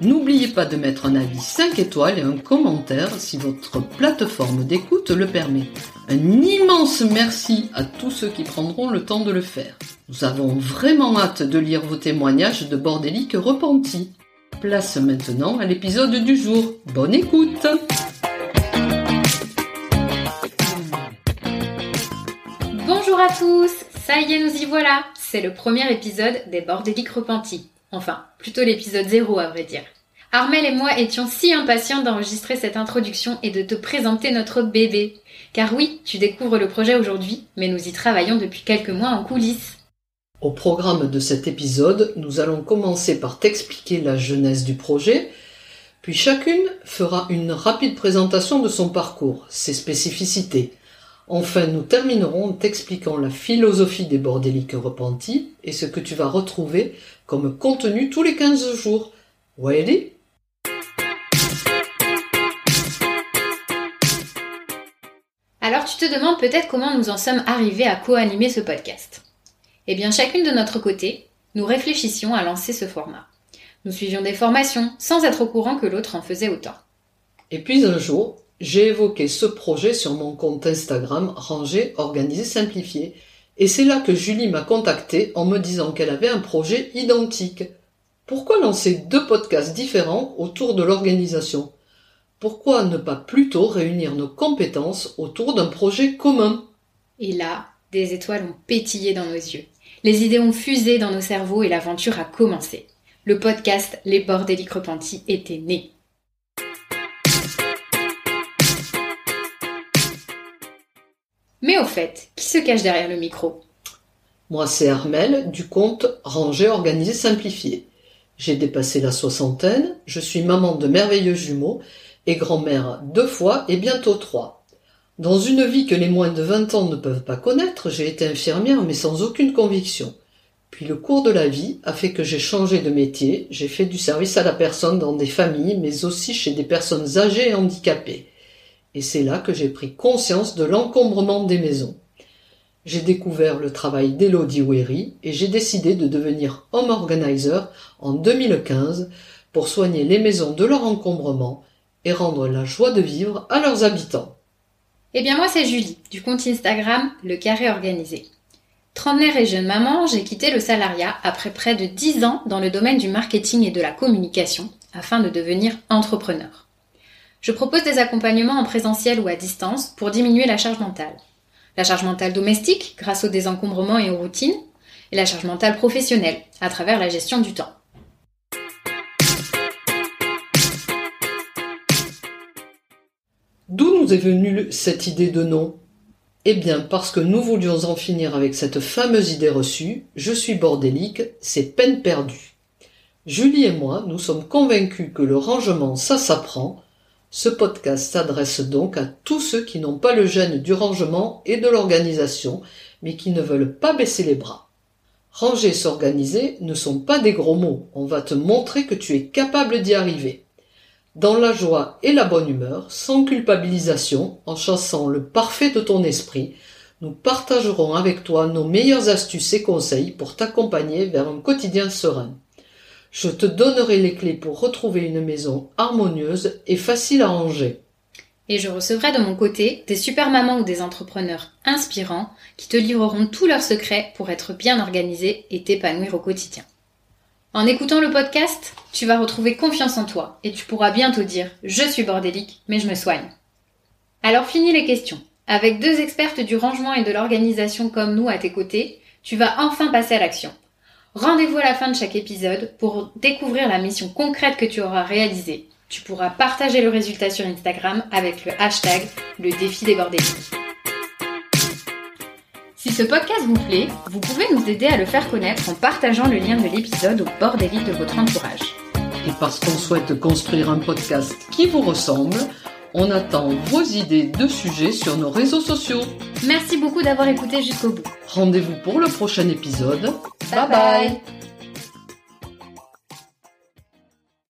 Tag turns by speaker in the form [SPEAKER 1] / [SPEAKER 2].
[SPEAKER 1] n'oubliez pas de mettre un avis 5 étoiles et un commentaire si votre plateforme d'écoute le permet. Un immense merci à tous ceux qui prendront le temps de le faire. Nous avons vraiment hâte de lire vos témoignages de bordéliques repentis. Place maintenant à l'épisode du jour. Bonne écoute
[SPEAKER 2] Bonjour à tous Ça y est, nous y voilà C'est le premier épisode des Bordéliques repentis. Enfin, plutôt l'épisode 0 à vrai dire. Armel et moi étions si impatients d'enregistrer cette introduction et de te présenter notre bébé. Car oui, tu découvres le projet aujourd'hui, mais nous y travaillons depuis quelques mois en coulisses.
[SPEAKER 1] Au programme de cet épisode, nous allons commencer par t'expliquer la genèse du projet, puis chacune fera une rapide présentation de son parcours, ses spécificités. Enfin, nous terminerons en t'expliquant la philosophie des bordéliques repentis et ce que tu vas retrouver comme contenu tous les 15 jours. Ready?
[SPEAKER 2] Alors tu te demandes peut-être comment nous en sommes arrivés à co-animer ce podcast. Eh bien, chacune de notre côté, nous réfléchissions à lancer ce format. Nous suivions des formations sans être au courant que l'autre en faisait autant.
[SPEAKER 1] Et puis un jour, j'ai évoqué ce projet sur mon compte Instagram rangé, organisé, simplifié. Et c'est là que Julie m'a contacté en me disant qu'elle avait un projet identique. Pourquoi lancer deux podcasts différents autour de l'organisation? Pourquoi ne pas plutôt réunir nos compétences autour d'un projet commun?
[SPEAKER 2] Et là, des étoiles ont pétillé dans nos yeux. Les idées ont fusé dans nos cerveaux et l'aventure a commencé. Le podcast Les Bordéliques Repentis était né. Mais au fait, qui se cache derrière le micro?
[SPEAKER 1] Moi, c'est Armel du compte Ranger Organisé Simplifié. J'ai dépassé la soixantaine, je suis maman de merveilleux jumeaux et grand-mère deux fois et bientôt trois. Dans une vie que les moins de vingt ans ne peuvent pas connaître, j'ai été infirmière mais sans aucune conviction. Puis le cours de la vie a fait que j'ai changé de métier, j'ai fait du service à la personne dans des familles mais aussi chez des personnes âgées et handicapées. Et c'est là que j'ai pris conscience de l'encombrement des maisons. J'ai découvert le travail d'Elodie Wery et j'ai décidé de devenir home organizer en 2015 pour soigner les maisons de leur encombrement et rendre la joie de vivre à leurs habitants.
[SPEAKER 2] Eh bien moi c'est Julie, du compte Instagram Le Carré Organisé. Trentenaire et jeune maman, j'ai quitté le salariat après près de 10 ans dans le domaine du marketing et de la communication afin de devenir entrepreneur. Je propose des accompagnements en présentiel ou à distance pour diminuer la charge mentale. La charge mentale domestique grâce au désencombrement et aux routines, et la charge mentale professionnelle à travers la gestion du temps.
[SPEAKER 1] D'où nous est venue cette idée de nom? Eh bien parce que nous voulions en finir avec cette fameuse idée reçue, je suis bordélique, c'est peine perdue. Julie et moi, nous sommes convaincus que le rangement, ça s'apprend. Ce podcast s'adresse donc à tous ceux qui n'ont pas le gène du rangement et de l'organisation, mais qui ne veulent pas baisser les bras. Ranger, s'organiser ne sont pas des gros mots, on va te montrer que tu es capable d'y arriver dans la joie et la bonne humeur, sans culpabilisation, en chassant le parfait de ton esprit, nous partagerons avec toi nos meilleures astuces et conseils pour t'accompagner vers un quotidien serein. Je te donnerai les clés pour retrouver une maison harmonieuse et facile à ranger.
[SPEAKER 2] Et je recevrai de mon côté des super mamans ou des entrepreneurs inspirants qui te livreront tous leurs secrets pour être bien organisé et t'épanouir au quotidien. En écoutant le podcast, tu vas retrouver confiance en toi et tu pourras bientôt dire je suis bordélique, mais je me soigne. Alors fini les questions. Avec deux expertes du rangement et de l'organisation comme nous à tes côtés, tu vas enfin passer à l'action. Rendez-vous à la fin de chaque épisode pour découvrir la mission concrète que tu auras réalisée. Tu pourras partager le résultat sur Instagram avec le hashtag le défi des bordéliques. Si ce podcast vous plaît, vous pouvez nous aider à le faire connaître en partageant le lien de l'épisode au bordélique de votre entourage.
[SPEAKER 1] Et parce qu'on souhaite construire un podcast qui vous ressemble, on attend vos idées de sujets sur nos réseaux sociaux.
[SPEAKER 2] Merci beaucoup d'avoir écouté jusqu'au bout.
[SPEAKER 1] Rendez-vous pour le prochain épisode.
[SPEAKER 2] Bye-bye.